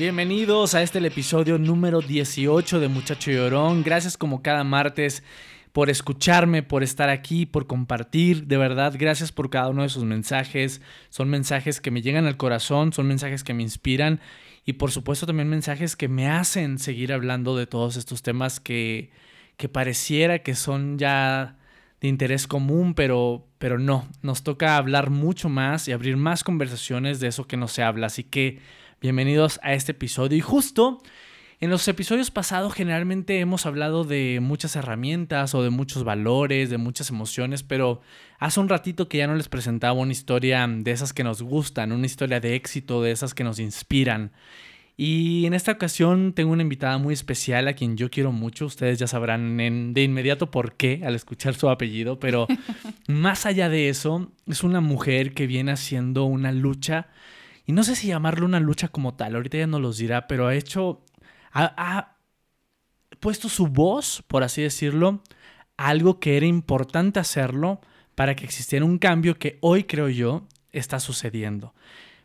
Bienvenidos a este episodio número 18 de Muchacho Llorón. Gracias como cada martes por escucharme, por estar aquí, por compartir. De verdad, gracias por cada uno de sus mensajes. Son mensajes que me llegan al corazón, son mensajes que me inspiran y por supuesto también mensajes que me hacen seguir hablando de todos estos temas que, que pareciera que son ya de interés común, pero, pero no, nos toca hablar mucho más y abrir más conversaciones de eso que no se habla. Así que bienvenidos a este episodio. Y justo en los episodios pasados generalmente hemos hablado de muchas herramientas o de muchos valores, de muchas emociones, pero hace un ratito que ya no les presentaba una historia de esas que nos gustan, una historia de éxito, de esas que nos inspiran. Y en esta ocasión tengo una invitada muy especial a quien yo quiero mucho. Ustedes ya sabrán de inmediato por qué al escuchar su apellido, pero más allá de eso, es una mujer que viene haciendo una lucha, y no sé si llamarlo una lucha como tal, ahorita ya no los dirá, pero ha hecho, ha, ha puesto su voz, por así decirlo, a algo que era importante hacerlo para que existiera un cambio que hoy creo yo está sucediendo.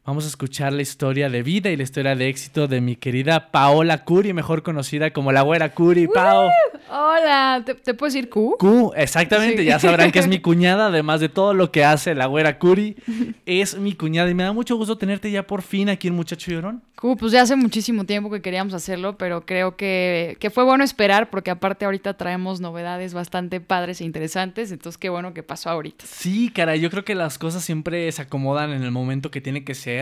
Vamos a escuchar la historia de vida y la historia de éxito de mi querida Paola Curi, mejor conocida como la güera Curi. Pao. Hola, ¿te, te puedes decir Q? Q, exactamente, ya sabrán que es mi cuñada, además de todo lo que hace la güera Curi, es mi cuñada y me da mucho gusto tenerte ya por fin aquí en Muchacho Llorón. Q, pues ya hace muchísimo tiempo que queríamos hacerlo, pero creo que, que fue bueno esperar porque aparte ahorita traemos novedades bastante padres e interesantes, entonces qué bueno que pasó ahorita. Sí, cara, yo creo que las cosas siempre se acomodan en el momento que tiene que ser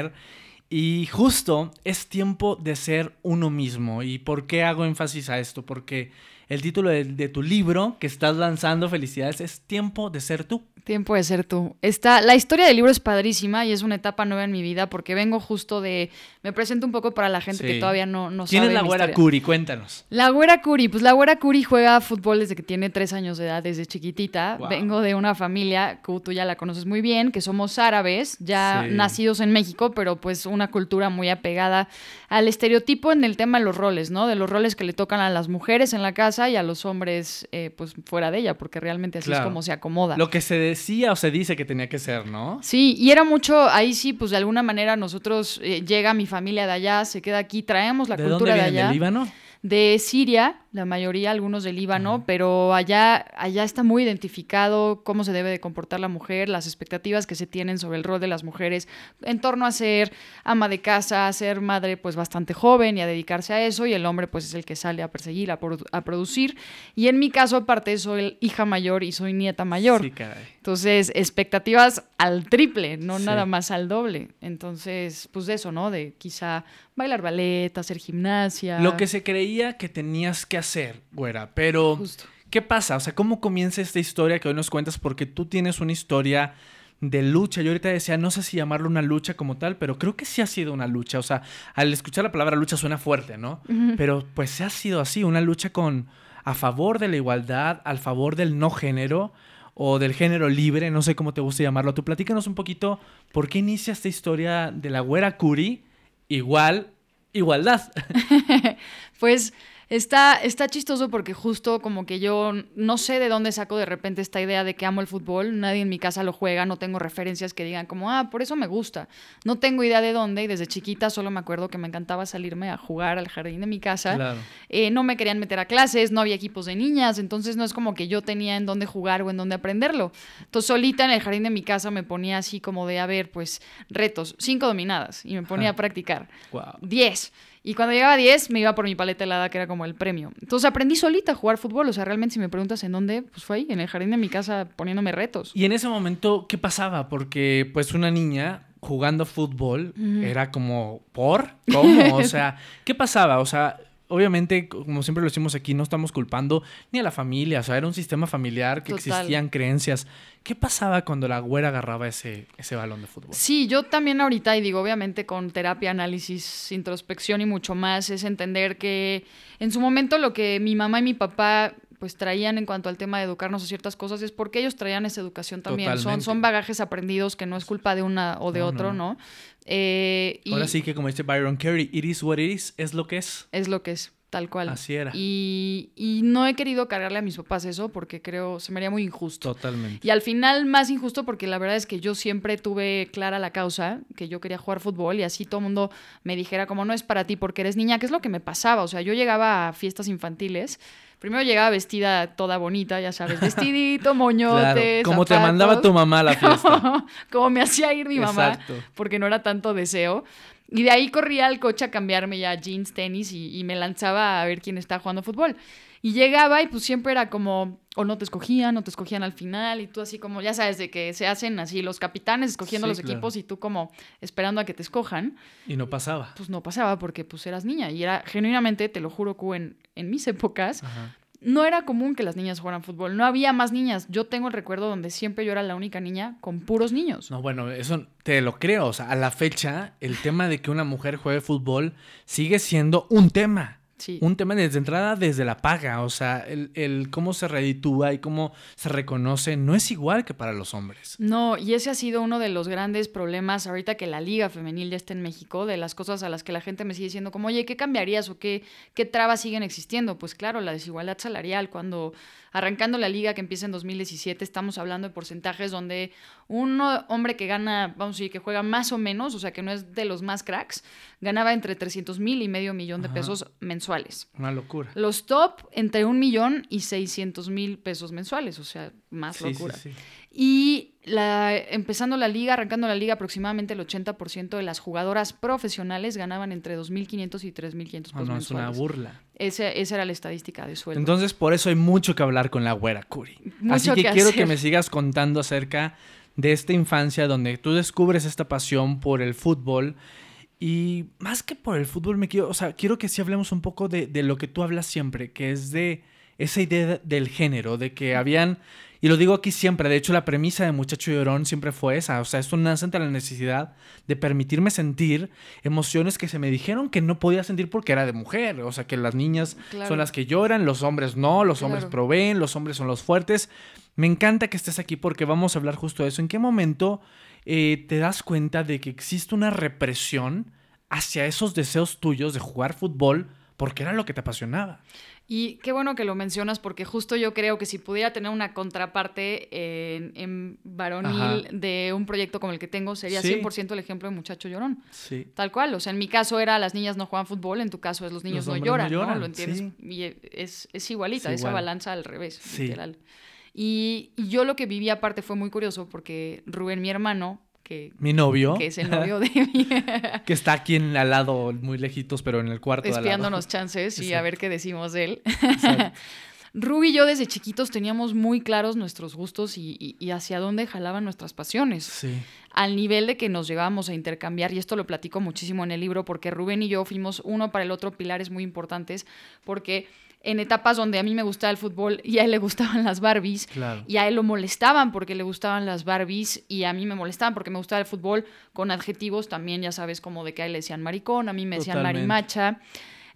y justo es tiempo de ser uno mismo. ¿Y por qué hago énfasis a esto? Porque el título de, de, tu libro que estás lanzando, felicidades, es Tiempo de ser tú. Tiempo de ser tú. Está, la historia del libro es padrísima y es una etapa nueva en mi vida porque vengo justo de... Me presento un poco para la gente Sí. que todavía no, no ¿Quién sabe es la güera historia. Curi? Cuéntanos. La güera Curi, pues la güera Curi juega fútbol desde que tiene tres años de edad, desde chiquitita. Wow. Vengo de una familia, que tú ya la conoces muy bien, que somos árabes, ya Sí. nacidos en México, pero pues una cultura muy apegada al estereotipo en el tema de los roles, ¿no? De los roles que le tocan a las mujeres en la casa y a los hombres eh, pues fuera de ella, porque realmente así Claro. es como se acomoda. Lo que se decía o se dice que tenía que ser, ¿no? Sí, y era mucho, ahí sí, pues de alguna manera nosotros, eh, llega mi familia de allá, se queda aquí, traemos la ¿De dónde cultura de allá. ¿Del Líbano? de Siria, la mayoría, algunos del Líbano, pero allá, allá está muy identificado cómo se debe de comportar la mujer, las expectativas que se tienen sobre el rol de las mujeres en torno a ser ama de casa, a ser madre pues bastante joven y a dedicarse a eso, y el hombre pues es el que sale a perseguir, a, produ- a producir. Y en mi caso, aparte, soy hija mayor y soy nieta mayor. Sí, caray. Entonces, expectativas al triple, no Sí. nada más al doble. Entonces, pues de eso, ¿no? De quizá bailar ballet, hacer gimnasia. Lo que se creía que tenías que hacer, güera, pero Justo. ¿qué pasa? O sea, ¿cómo comienza esta historia que hoy nos cuentas? Porque tú tienes una historia de lucha. Yo ahorita decía, no sé si llamarlo una lucha como tal, pero creo que sí ha sido una lucha. O sea, al escuchar la palabra lucha suena fuerte, ¿no? Pero pues se ha sido así, una lucha con a favor de la igualdad, al favor del no género o del género libre, no sé cómo te gusta llamarlo. Tú platícanos un poquito por qué inicia esta historia de la güera Curi, igual, igualdad. Pues está, está chistoso porque justo como que yo no sé de dónde saco de repente esta idea de que amo el fútbol, nadie en mi casa lo juega, no tengo referencias que digan como, ah, por eso me gusta. No tengo idea de dónde y desde chiquita solo me acuerdo que me encantaba salirme a jugar al jardín de mi casa. Claro. Eh, no me querían meter a clases, no había equipos de niñas, entonces no es como que yo tenía en dónde jugar o en dónde aprenderlo. Entonces solita en el jardín de mi casa me ponía así como de, a ver, pues retos, cinco dominadas y me ponía a practicar. Wow. 10. Y cuando llegaba a 10 me iba por mi paleta helada, que era como el premio. Entonces aprendí solita a jugar fútbol. O sea, realmente si me preguntas en dónde, pues fue ahí, en el jardín de mi casa, poniéndome retos. Y en ese momento, ¿qué pasaba? Porque pues una niña jugando fútbol era como, ¿por? ¿Cómo? O sea, ¿qué pasaba? O sea, obviamente, como siempre lo decimos aquí, no estamos culpando ni a la familia, o sea, era un sistema familiar que Total. existían creencias. ¿Qué pasaba cuando la güera agarraba ese, ese balón de fútbol? Sí, yo también ahorita, y digo, obviamente con terapia, análisis, introspección y mucho más, es entender que en su momento lo que mi mamá y mi papá pues traían en cuanto al tema de educarnos a ciertas cosas es porque ellos traían esa educación también. Son, son bagajes aprendidos que no es culpa de una o de No, otro, no. ¿no? Eh, y Ahora sí que como dice Byron Carey, it is what it is, es lo que es. es lo que es, tal cual. Así era. Y, y no he querido cargarle a mis papás eso porque creo, se me haría muy injusto. Totalmente. Y al final más injusto porque la verdad es que yo siempre tuve clara la causa, que yo quería jugar fútbol y así todo el mundo me dijera como no es para ti porque eres niña, que es lo que me pasaba. O sea, yo llegaba a fiestas infantiles, primero llegaba vestida toda bonita, ya sabes, vestidito, Claro, moñotes, como te mandaba tu mamá a la fiesta. como me hacía ir mi mamá, Exacto. porque no era tanto deseo. Y de ahí corría al coche a cambiarme ya jeans, tenis y, y me lanzaba a ver quién estaba jugando fútbol. Y llegaba y pues siempre era como, o no te escogían, o te escogían al final, y tú así como, ya sabes, de que se hacen así los capitanes escogiendo Sí, los claro. equipos y tú como esperando a que te escojan, Y no pasaba. pues no pasaba porque pues eras niña. Y era genuinamente, te lo juro, que en, en mis épocas, Ajá. no era común que las niñas jugaran fútbol. No había más niñas. Yo tengo el recuerdo donde siempre yo era la única niña con puros niños. No, bueno, eso te lo creo. O sea, a la fecha, el tema de que una mujer juegue fútbol sigue siendo un tema. Sí. Un tema desde entrada, desde la paga. O sea, el, el cómo se reditúa y cómo se reconoce no es igual que para los hombres. No, y ese ha sido uno de los grandes problemas ahorita que la liga femenil ya está en México, de las cosas a las que la gente me sigue diciendo como, oye, ¿qué cambiarías o qué, qué trabas siguen existiendo? Pues claro, la desigualdad salarial, cuando arrancando la liga que empieza en 2017, estamos hablando de porcentajes donde un hombre que gana, vamos a decir, que juega más o menos, o sea, que no es de los más cracks, ganaba entre 300 mil y medio millón de Ajá. pesos mensuales. Una locura. Los top entre un millón y 600 mil pesos mensuales, o sea, más Sí, locura. sí. Y la, empezando la liga, arrancando la liga, aproximadamente el 80% de las jugadoras profesionales ganaban entre 2.500 y 3.500 pesos No, no, es una mensuales. burla. Ese- esa era la estadística de sueldo. Entonces, por eso hay mucho que hablar con la güera, Curi. Mucho Así que, que quiero hacer. que me sigas contando acerca de esta infancia donde tú descubres esta pasión por el fútbol. Y más que por el fútbol, me quiero, o sea, quiero que sí hablemos un poco de, de lo que tú hablas siempre, que es de esa idea del género, de que habían, y lo digo aquí siempre, de hecho la premisa de Muchacho Llorón siempre fue esa, o sea, esto nace ante la necesidad de permitirme sentir emociones que se me dijeron que no podía sentir porque era de mujer, o sea, que las niñas Claro. son las que lloran, los hombres no, los hombres proveen, los hombres son los fuertes. Me encanta que estés aquí porque vamos a hablar justo de eso. ¿En qué momento eh, te das cuenta de que existe una represión hacia esos deseos tuyos de jugar fútbol porque era lo que te apasionaba? Y qué bueno que lo mencionas porque justo yo creo que si pudiera tener una contraparte en, en varonil Ajá. de un proyecto como el que tengo, sería Sí. 100% el ejemplo de Muchacho Llorón. Sí. Tal cual, o sea, en mi caso era las niñas no juegan fútbol, en tu caso es los niños Los no lloran, ¿no? lloran, Lo entiendes. sí. Y es, es igualita, Es esa balanza al revés, Sí. literal. Y, y yo lo que viví aparte fue muy curioso porque Rubén, mi hermano, que, Mi novio, que es el novio de mi... que está aquí en, al lado, muy lejitos, pero en el cuarto de al lado. espiándonos chances y a ver qué decimos de él. Exacto. Ruby y yo desde chiquitos teníamos muy claros nuestros gustos y, y- y hacia dónde jalaban nuestras pasiones. Sí. Al nivel de que nos llevábamos a intercambiar, y esto lo platico muchísimo en el libro, porque Rubén y yo fuimos uno para el otro pilares muy importantes, porque en etapas donde a mí me gustaba el fútbol y a él le gustaban las Barbies, Claro. y a él lo molestaban porque le gustaban las Barbies y a mí me molestaban porque me gustaba el fútbol con adjetivos también, ya sabes, como de que a él le decían maricón, a mí me decían Totalmente. marimacha.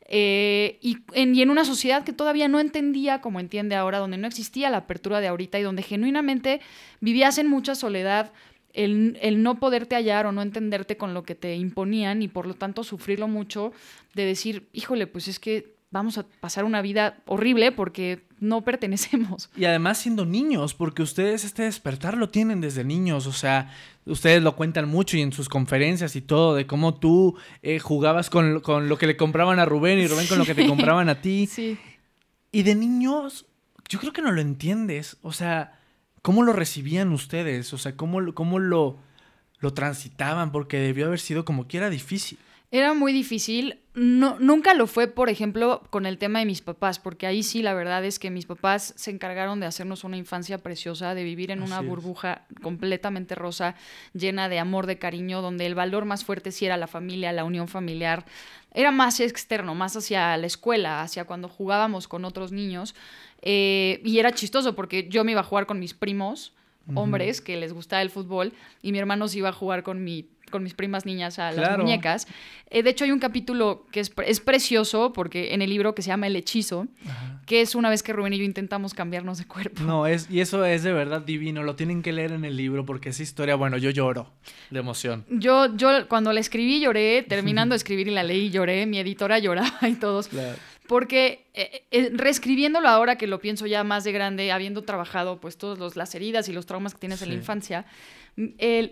Eh, y, en, y en una sociedad que todavía no entendía como entiende ahora, donde no existía la apertura de ahorita y donde genuinamente vivías en mucha soledad, el, el no poderte hallar o no entenderte con lo que te imponían y por lo tanto sufrirlo mucho de decir, híjole, pues es que vamos a pasar una vida horrible porque no pertenecemos. Y además siendo niños, porque ustedes este despertar lo tienen desde niños, o sea, ustedes lo cuentan mucho y en sus conferencias y todo, de cómo tú eh, jugabas con, con lo que le compraban a Rubén y Rubén con lo que te compraban a ti. Sí. Y de niños, yo creo que no lo entiendes, o sea, ¿cómo lo recibían ustedes? O sea, ¿cómo, cómo lo, lo transitaban? Porque debió haber sido como que era difícil. Era muy difícil. No, nunca lo fue, por ejemplo, con el tema de mis papás, porque ahí sí la verdad es que mis papás se encargaron de hacernos una infancia preciosa, de vivir en una es. burbuja completamente rosa, llena de amor, de cariño, donde el valor más fuerte sí era la familia, la unión familiar. Era más externo, más hacia la escuela, hacia cuando jugábamos con otros niños. Eh, y era chistoso porque yo me iba a jugar con mis primos, hombres, que les gustaba el fútbol, y mi hermano se iba a jugar con mi con mis primas niñas a las Claro. muñecas. Eh, de hecho, hay un capítulo que es, pre- es precioso porque en el libro que se llama El Hechizo, que es una vez que Rubén y yo intentamos cambiarnos de cuerpo. No, es, y eso es de verdad divino. Lo tienen que leer en el libro porque esa historia, bueno, yo lloro de emoción. Yo, yo cuando la escribí lloré, terminando de escribir y la leí lloré, mi editora lloraba y todos. Porque eh, eh, reescribiéndolo ahora que lo pienso ya más de grande, habiendo trabajado pues todas las heridas y los traumas que tienes en la infancia, mm,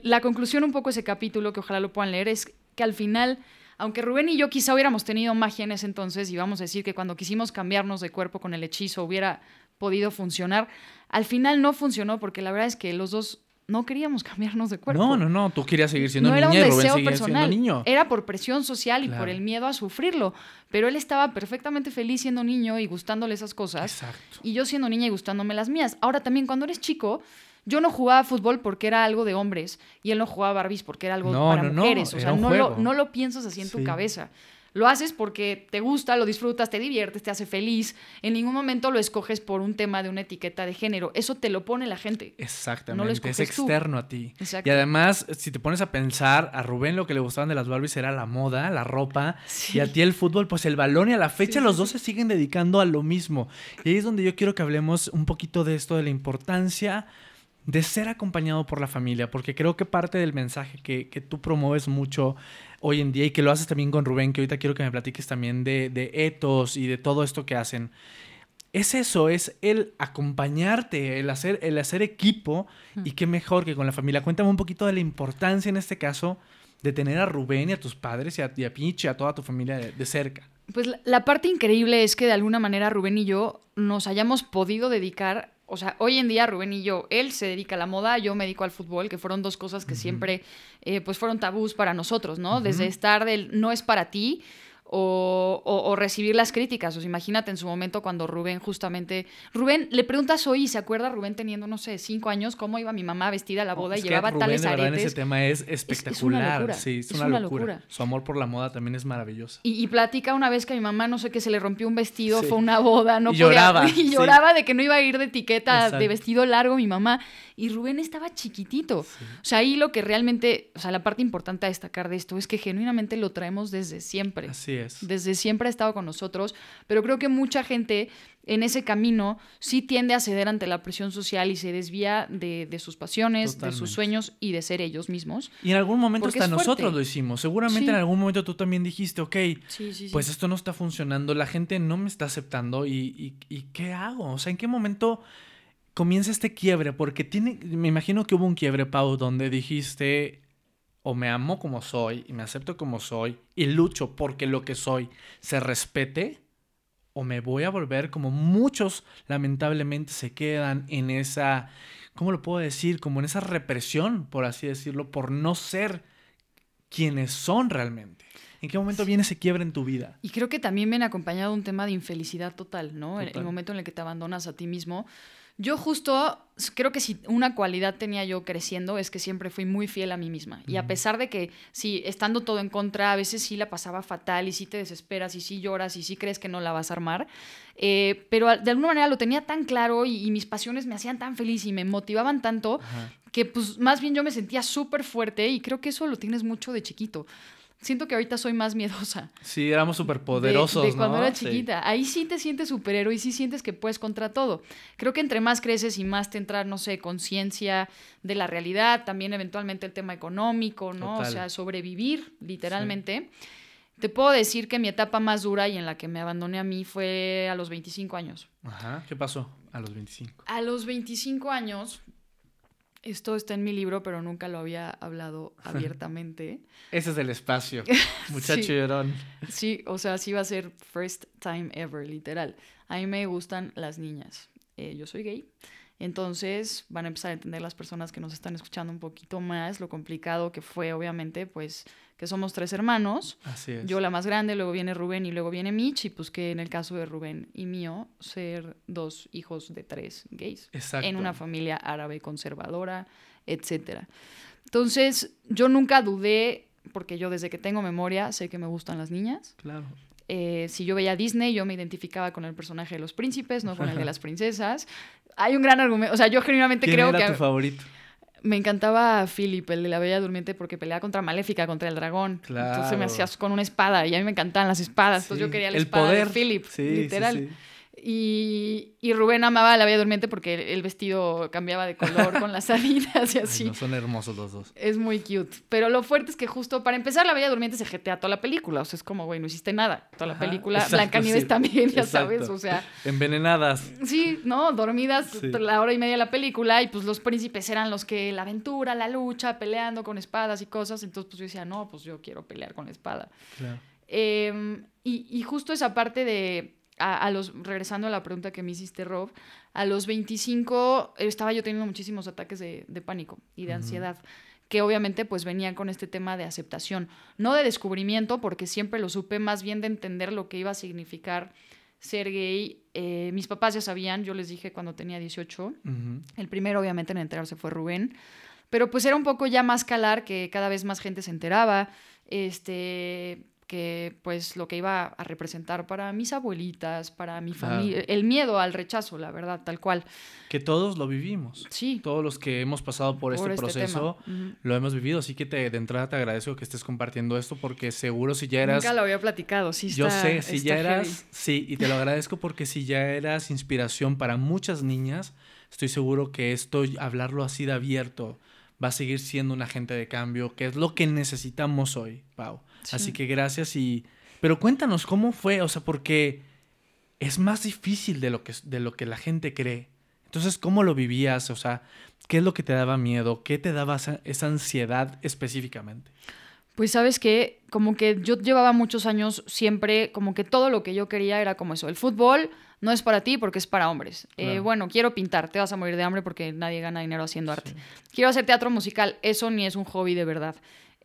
la conclusión un poco de ese capítulo, que ojalá lo puedan leer, es que al final, aunque Rubén y yo quizá hubiéramos tenido magia en ese entonces, y vamos a decir que cuando quisimos cambiarnos de cuerpo con el hechizo hubiera podido funcionar, al final no funcionó porque la verdad es que los dos no queríamos cambiarnos de cuerpo No, no, no. Tú querías seguir siendo no era un niña y Rubén deseo seguía personal, siendo niño. era por presión social y por el miedo a sufrirlo. Pero él estaba perfectamente feliz siendo niño y gustándole esas cosas. Exacto. Y yo siendo niña y gustándome las mías. Ahora también, cuando eres chico, yo no jugaba fútbol porque era algo de hombres y él no jugaba Barbies porque era algo No, para no, mujeres. O sea, no lo, no lo piensas así en tu cabeza. Lo haces porque te gusta, lo disfrutas, te diviertes, te hace feliz. En ningún momento lo escoges por un tema de una etiqueta de género. Eso te lo pone la gente. Exactamente, es escoges tú. externo a ti. Exacto. Y además, si te pones a pensar, a Rubén lo que le gustaban de las Barbies era la moda, la ropa, Sí. y a ti el fútbol, pues el balón, y a la fecha Sí, los sí, dos se siguen dedicando a lo mismo. Y ahí es donde yo quiero que hablemos un poquito de esto, de la importancia de ser acompañado por la familia, porque creo que parte del mensaje que, que tú promueves mucho hoy en día y que lo haces también con Rubén, que ahorita quiero que me platiques también de, de etos y de todo esto que hacen, es eso, es el acompañarte, el hacer, el hacer equipo y qué mejor que con la familia. Cuéntame un poquito de la importancia en este caso de tener a Rubén y a tus padres y a, y a Pinche y a toda tu familia de, de cerca. Pues la, la parte increíble es que de alguna manera Rubén y yo nos hayamos podido dedicar, o sea, hoy en día Rubén y yo, él se dedica a la moda, yo me dedico al fútbol, que fueron dos cosas que siempre eh, pues fueron tabús para nosotros, ¿no? Desde estar del no es para ti. O, o- o recibir las críticas. O sea, imagínate en su momento cuando Rubén justamente... Rubén, le preguntas hoy, ¿se acuerda Rubén teniendo, no sé, cinco años, cómo iba mi mamá vestida a la boda Es y que llevaba Rubén, tales de verdad, en aretes? ese tema es una espectacular. locura, Sí, es, es una, una locura. locura. Su amor por la moda también es maravilloso. Y, y platica una vez que a mi mamá, no sé qué, se le rompió un vestido, Sí. fue una boda, no Y podía- lloraba, Y sí. lloraba de que no iba a ir de etiqueta Exacto. de vestido largo mi mamá. Y Rubén estaba chiquitito. O sea, ahí lo que realmente, o sea, la parte importante a destacar de esto es que genuinamente lo traemos desde siempre. Así es. Desde siempre ha estado con nosotros, pero creo que mucha gente en ese camino sí tiende a ceder ante la presión social y se desvía de, de sus pasiones, de sus sueños y de ser ellos mismos. Y en algún momento hasta nosotros lo hicimos. Seguramente Sí. en algún momento tú también dijiste, ok, Sí, sí, sí. pues esto no está funcionando, la gente no me está aceptando y, y- y ¿qué hago? O sea, ¿en qué momento comienza este quiebre? Porque tiene, me imagino que hubo un quiebre, Pau, donde dijiste, o me amo como soy y me acepto como soy y lucho porque lo que soy se respete, o me voy a volver como muchos lamentablemente se quedan en esa, ¿cómo lo puedo decir? Como en esa represión, por así decirlo, por no ser quienes son realmente. ¿En qué momento viene ese quiebre en tu vida? Y creo que también viene acompañado un tema de infelicidad total, ¿no? El- El, momento en el que te abandonas a ti mismo. Yo justo creo que si una cualidad tenía yo creciendo es que siempre fui muy fiel a mí misma. Y a pesar de que sí, estando todo en contra, a veces sí la pasaba fatal y sí te desesperas y sí lloras y sí crees que no la vas a armar, eh, pero de alguna manera lo tenía tan claro y, y mis pasiones me hacían tan feliz y me motivaban tanto que pues más bien yo me sentía súper fuerte y creo que eso lo tienes mucho de chiquito. Siento que ahorita soy más miedosa Sí, éramos súper de- poderosos, de, cuando ¿no? era Sí. chiquita. Ahí sí te sientes superhéroe y sí sientes que puedes contra todo. Creo que entre más creces y más te entra, no sé, conciencia de la realidad, también eventualmente el tema económico, ¿no? Total. O sea, sobrevivir, literalmente. Te puedo decir que mi etapa más dura y en la que me abandoné a mí fue a los 25 años. Ajá. ¿Qué pasó a los 25? A los 25 años, esto está en mi libro, pero nunca lo había hablado abiertamente. Ese es el espacio. Muchacho Sí. llorón. Sí, o sea, sí va a ser first time ever, literal. A mí me gustan las niñas. Eh, yo soy gay. Entonces van a empezar a entender las personas que nos están escuchando un poquito más lo complicado que fue, obviamente, pues que somos tres hermanos. Así es. Yo la más grande, luego viene Rubén y luego viene Mitch. Y pues que en el caso de Rubén y mío, ser dos hijos de tres gays. Exacto. En una familia árabe conservadora, etcétera. Entonces, yo nunca dudé, porque yo desde que tengo memoria sé que me gustan las niñas. Claro. Eh, si yo veía Disney, yo me identificaba con el personaje de los príncipes, no con el de las princesas. Hay un gran argumento, o sea, yo genuinamente ¿Quién creo era que tu favorito? Me encantaba Philip, el de la Bella Durmiente, porque peleaba contra Maléfica, contra el dragón. Claro. Entonces me hacías con una espada y a mí me encantaban las espadas. Entonces yo quería la el espada poder. de Philip, sí, literal. sí. Y, y Rubén amaba a la Bella Durmiente porque el vestido cambiaba de color con las salidas y Ay, así. no, son hermosos los dos. Es muy cute. Pero lo fuerte es que justo para empezar, la Bella Durmiente se jetea toda la película. O sea, es como, güey, no hiciste nada. Toda la película. Blancanieves sí. también, ya Exacto. sabes. O sea, Envenenadas. sí, ¿no? Dormidas Sí. la hora y media de la película. Y pues los príncipes eran los que la aventura, la lucha, peleando con espadas y cosas. Entonces, pues yo decía, no, pues yo quiero pelear con la espada. Claro. Eh, y, y justo esa parte de, a, a los, regresando a la pregunta que me hiciste, Rob, a los 25 estaba yo teniendo muchísimos ataques de, de pánico y de ansiedad, que obviamente pues venían con este tema de aceptación, no de descubrimiento, porque siempre lo supe, más bien de entender lo que iba a significar ser gay. Eh, mis papás ya sabían, yo les dije cuando tenía 18, Ujú. el primero, obviamente, en enterarse fue Rubén. Pero pues era un poco ya más calar que cada vez más gente se enteraba. Este que pues lo que iba a representar para mis abuelitas, para mi familia, el miedo al rechazo, la verdad, tal cual. Que todos lo vivimos. Sí. Todos los que hemos pasado por, este, proceso tema. Ujú. lo hemos vivido. Así que te, de entrada te agradezco que estés compartiendo esto porque seguro si ya eras... Nunca lo había platicado, sí Yo está- sé, si ya eras, heavy. sí, y te lo agradezco porque si ya eras inspiración para muchas niñas, estoy seguro que esto, hablarlo así de abierto, va a seguir siendo un agente de cambio, que es lo que necesitamos hoy, Pau. Sí. Así que gracias y... Pero cuéntanos cómo fue, o sea, porque es más difícil de lo que, de lo que la gente cree. Entonces, ¿cómo lo vivías? O sea, ¿qué es lo que te daba miedo? ¿Qué te daba esa, esa ansiedad específicamente? Pues sabes que como que yo llevaba muchos años siempre, como que todo lo que yo quería era como eso. El fútbol no es para ti porque es para hombres. Eh, bueno, quiero pintar, te vas a morir de hambre porque nadie gana dinero haciendo arte. Quiero hacer teatro musical, eso ni es un hobby de verdad.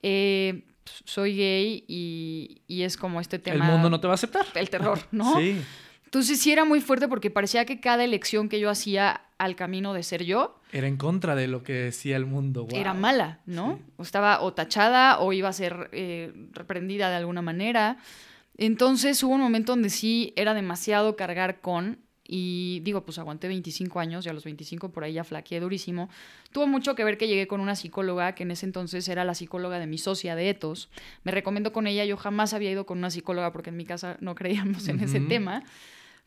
Eh, soy gay y, y es como este tema... El mundo no te va a aceptar. El terror, ¿no? Sí. Entonces sí era muy fuerte porque parecía que cada elección que yo hacía al camino de ser yo Era en contra de lo que decía el mundo. era guau. mala, ¿no? Sí. O estaba o tachada o iba a ser eh, reprendida de alguna manera. Entonces hubo un momento donde sí era demasiado cargar con, y digo, pues aguanté 25 años y a los 25 por ahí ya flaqueé durísimo. Tuvo mucho que ver que llegué con una psicóloga que en ese entonces era la psicóloga de mi socia de Etos. Me recomendó con ella, yo jamás había ido con una psicóloga porque en mi casa no creíamos en ese tema.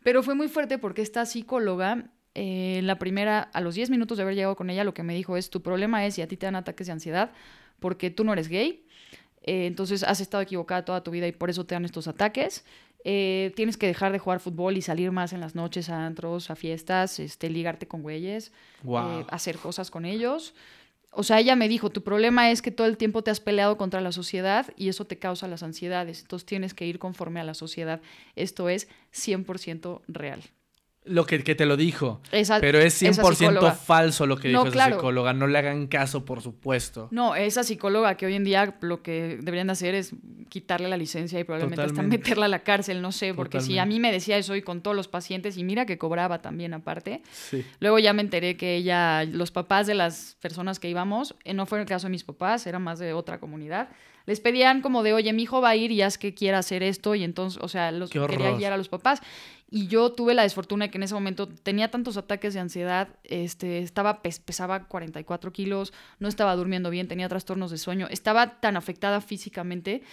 Pero fue muy fuerte porque esta psicóloga, eh, la primera, a los 10 minutos de haber llegado con ella, lo que me dijo es, tu problema es si a ti te dan ataques de ansiedad porque tú no eres gay, eh, entonces has estado equivocada toda tu vida y por eso te dan estos ataques. Eh, tienes que dejar de jugar fútbol y salir más en las noches a antros, a fiestas, este, ligarte con güeyes, eh, hacer cosas con ellos. O sea, ella me dijo, tu problema es que todo el tiempo te has peleado contra la sociedad y eso te causa las ansiedades. Entonces tienes que ir conforme a la sociedad. Esto es 100% real. Lo que, que te lo dijo. Esa- Pero es esa 100% psicóloga. falso lo que No, dijo esa claro. psicóloga. No le hagan caso, por supuesto. No, esa psicóloga que hoy en día lo que deberían de hacer es quitarle la licencia y probablemente Totalmente. hasta meterla a la cárcel, no sé, porque si a mí me decía eso y con todos los pacientes, y mira que cobraba también aparte, Sí. luego ya me enteré que ella, los papás de las personas que íbamos, eh, no fue el caso de mis papás, era más de otra comunidad, les pedían como de, oye, mi hijo va a ir y haz que quiera hacer esto, y entonces, o sea, los quería guiar a los papás. Y yo tuve la desfortuna de que en ese momento tenía tantos ataques de ansiedad, este, estaba, pes- pesaba 44 kilos, no estaba durmiendo bien, tenía trastornos de sueño, estaba tan afectada físicamente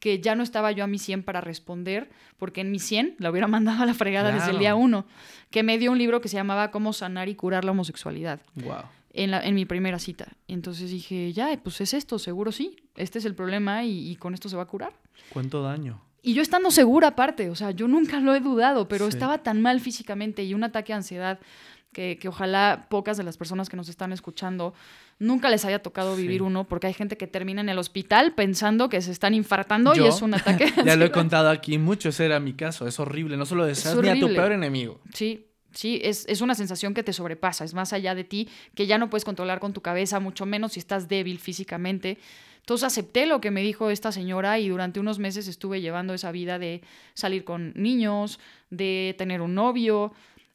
que ya no estaba yo a mi 100 para responder, porque en mi 100 la hubiera mandado a la fregada desde el día 1, que me dio un libro que se llamaba Cómo sanar y curar la homosexualidad Wow. En, la, en mi primera cita. Entonces dije, ya, pues es esto, seguro sí, este es el problema y, y con esto se va a curar. Cuánto daño. Y yo estando segura aparte, o sea, yo nunca lo he dudado, pero Sí. estaba tan mal físicamente y un ataque de ansiedad que, que ojalá pocas de las personas que nos están escuchando nunca les haya tocado Sí. vivir uno, porque hay gente que termina en el hospital pensando que se están infartando Yo, y es un ataque Ya lo he contado aquí mucho, ese era mi caso. Es horrible. No solo deseas ni a tu peor enemigo. Sí, sí, es, es una sensación que te sobrepasa, es más allá de ti, que ya no puedes controlar con tu cabeza, mucho menos si estás débil físicamente. Entonces acepté lo que me dijo esta señora y durante unos meses estuve llevando esa vida de salir con niños, de tener un novio.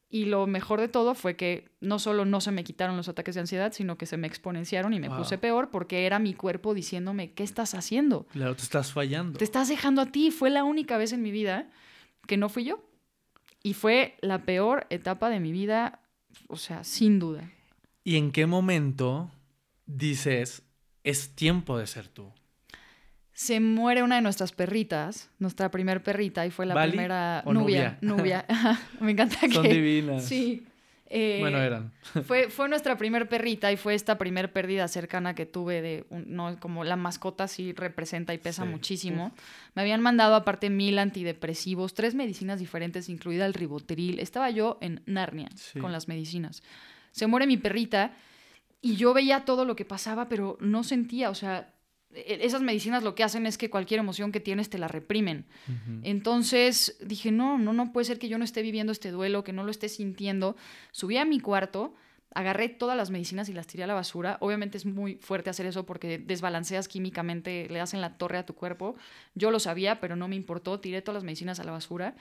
Y lo mejor de todo fue que no solo no se me quitaron los ataques de ansiedad, sino que se me exponenciaron y me Wow. puse peor porque era mi cuerpo diciéndome, ¿qué estás haciendo? Claro, te estás fallando. Te estás dejando a ti. Fue la única vez en mi vida que no fui yo. Y fue la peor etapa de mi vida, o sea, sin duda. ¿Y en qué momento dices, es tiempo de ser tú. Se muere una de nuestras perritas, nuestra primer perrita, y fue la ¿Bali primera o Nubia. Nubia. Me encanta que. Son divinas. Sí. Eh, Bueno, eran. Fue, fue nuestra primer perrita y fue esta primer pérdida cercana que tuve de, un- no, como la mascota sí representa y pesa Sí. muchísimo. Me habían mandado aparte mil antidepresivos, tres medicinas diferentes, incluida el ribotril. Estaba yo en Narnia Sí. con las medicinas. Se muere mi perrita y yo veía todo lo que pasaba, pero no sentía, o sea, esas medicinas lo que hacen es que cualquier emoción que tienes te la reprimen. Entonces dije, no, no, no puede ser que yo no esté viviendo este duelo, que no lo esté sintiendo. Subí a mi cuarto, agarré todas las medicinas y las tiré a la basura. Obviamente es muy fuerte hacer eso porque desbalanceas químicamente, le das en la torre a tu cuerpo. Yo lo sabía, pero no me importó. Tiré todas las medicinas a la basura.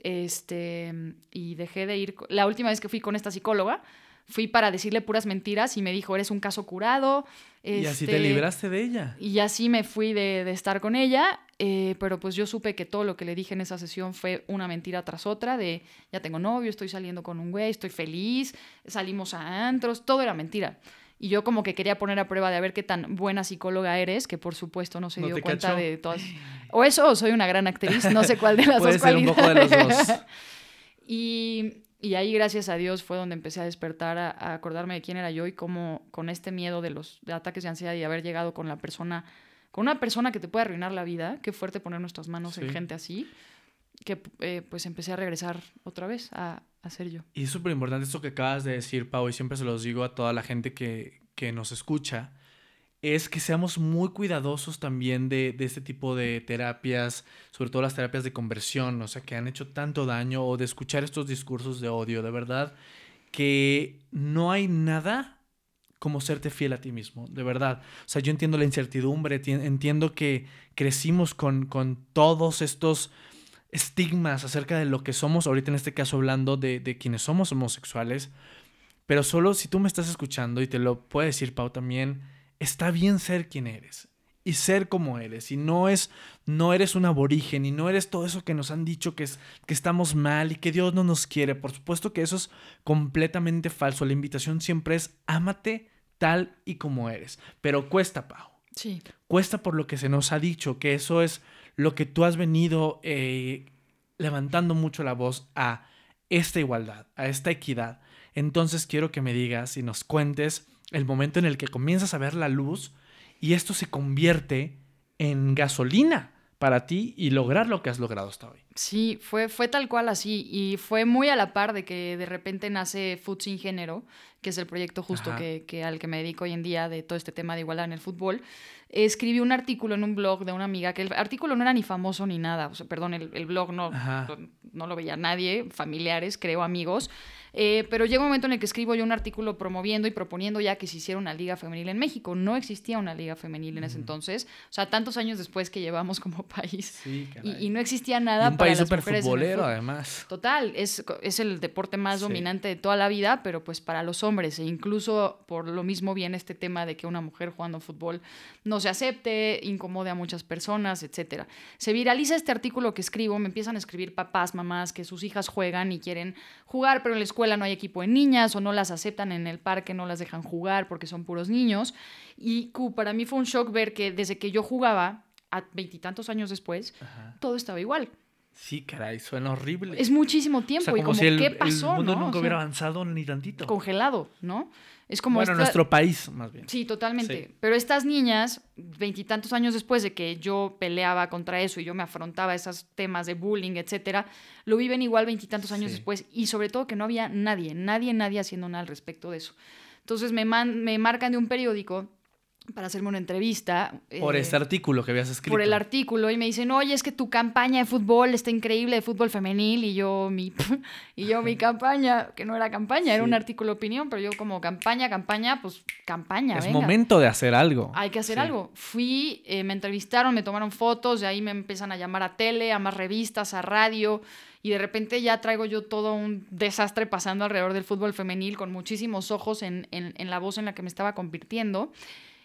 Este, y dejé de ir. La última vez que fui con esta psicóloga, fui para decirle puras mentiras y me dijo, eres un caso curado. Y así te este, libraste de ella. y así me fui de, de estar con ella, eh, pero pues yo supe que todo lo que le dije en esa sesión fue una mentira tras otra, de ya tengo novio, estoy saliendo con un güey, estoy feliz, salimos a antros, todo era mentira. Y yo como que quería poner a prueba de a ver qué tan buena psicóloga eres, que por supuesto no se ¿No dio cuenta cachó? de todas. O eso, o soy una gran actriz, no sé cuál de las Puede dos ser un poco de los dos. Y, y ahí, gracias a Dios, fue donde empecé a despertar, a, a acordarme de quién era yo y cómo con este miedo de los de ataques de ansiedad y haber llegado con la persona, con una persona que te puede arruinar la vida, qué fuerte poner nuestras manos en gente así, que eh, pues empecé a regresar otra vez a, a ser yo. Y es súper importante esto que acabas de decir, Pau, y siempre se los digo a toda la gente que, que nos escucha, es que seamos muy cuidadosos también de, de este tipo de terapias, sobre todo las terapias de conversión, o sea, que han hecho tanto daño, o de escuchar estos discursos de odio, de verdad, que no hay nada como serte fiel a ti mismo, de verdad. O sea, yo entiendo la incertidumbre, ti- entiendo que crecimos con, con todos estos estigmas acerca de lo que somos, ahorita en este caso hablando de, de quienes somos homosexuales, pero solo si tú me estás escuchando y te lo puede decir Pau también, está bien ser quien eres y ser como eres y no es no eres un aborigen y no eres todo eso que nos han dicho que es que estamos mal y que Dios no nos quiere. Por supuesto que eso es completamente falso. La invitación siempre es ámate tal y como eres, pero cuesta, Pau Sí. cuesta por lo que se nos ha dicho, que eso es lo que tú has venido eh, levantando mucho la voz a esta igualdad, a esta equidad. Entonces quiero que me digas y nos cuentes el momento en el que comienzas a ver la luz y esto se convierte en gasolina para ti y lograr lo que has logrado hasta hoy. Sí, fue, fue tal cual así. Y fue muy a la par de que de repente nace Food Sin Género, que es el proyecto justo que, que al que me dedico hoy en día de todo este tema de igualdad en el fútbol. Escribí un artículo en un blog de una amiga, que el artículo no era ni famoso ni nada. O sea, perdón, el, el blog no, Ajá. no lo veía nadie, familiares, creo, amigos. Eh, pero llega un momento en el que escribo yo un artículo promoviendo y proponiendo ya que se hiciera una liga femenil en México. No existía una liga femenil en ese entonces. O sea, tantos años después que llevamos como país. Sí, Y, y no existía nada Y un para país súper futbolero, además. Total, es, es el deporte más Sí. dominante de toda la vida, pero pues para los hombres, e incluso por lo mismo viene este tema de que una mujer jugando fútbol no se acepte, incomode a muchas personas, etcétera. Se viraliza este artículo que escribo, me empiezan a escribir papás, mamás que sus hijas juegan y quieren jugar, pero en la escuela no hay equipo de niñas o no las aceptan en el parque, no las dejan jugar porque son puros niños. Y para mí fue un shock ver que desde que yo jugaba, a veintitantos años después, Ajá. todo estaba igual. Sí, caray, suena horrible. Es muchísimo O tiempo y como si el, ¿qué el pasó? mundo no? nunca O sea, hubiera avanzado ni tantito. congelado, ¿no? Es como bueno, esta- nuestro país, más bien. Sí, totalmente. Sí. Pero estas niñas, veintitantos años después de que yo peleaba contra eso y yo me afrontaba a esos temas de bullying, etcétera, lo viven igual veintitantos años Sí. después y sobre todo que no había nadie, nadie, nadie haciendo nada al respecto de eso. Entonces me, man- me marcan de un periódico para hacerme una entrevista. Por eh, este artículo que habías escrito. por el artículo y me dicen, oye, es que tu campaña de fútbol está increíble, de fútbol femenil, y yo mi, y yo mi campaña, que no era campaña, era Sí. un artículo de opinión, pero yo como campaña, campaña, pues campaña, Es venga. momento de hacer algo. Hay que hacer Sí. algo. Fui, eh, me entrevistaron, me tomaron fotos, de ahí me empiezan a llamar a tele, a más revistas, a radio, y de repente ya traigo yo todo un desastre pasando alrededor del fútbol femenil con muchísimos ojos en, en- en la voz en la que me estaba convirtiendo.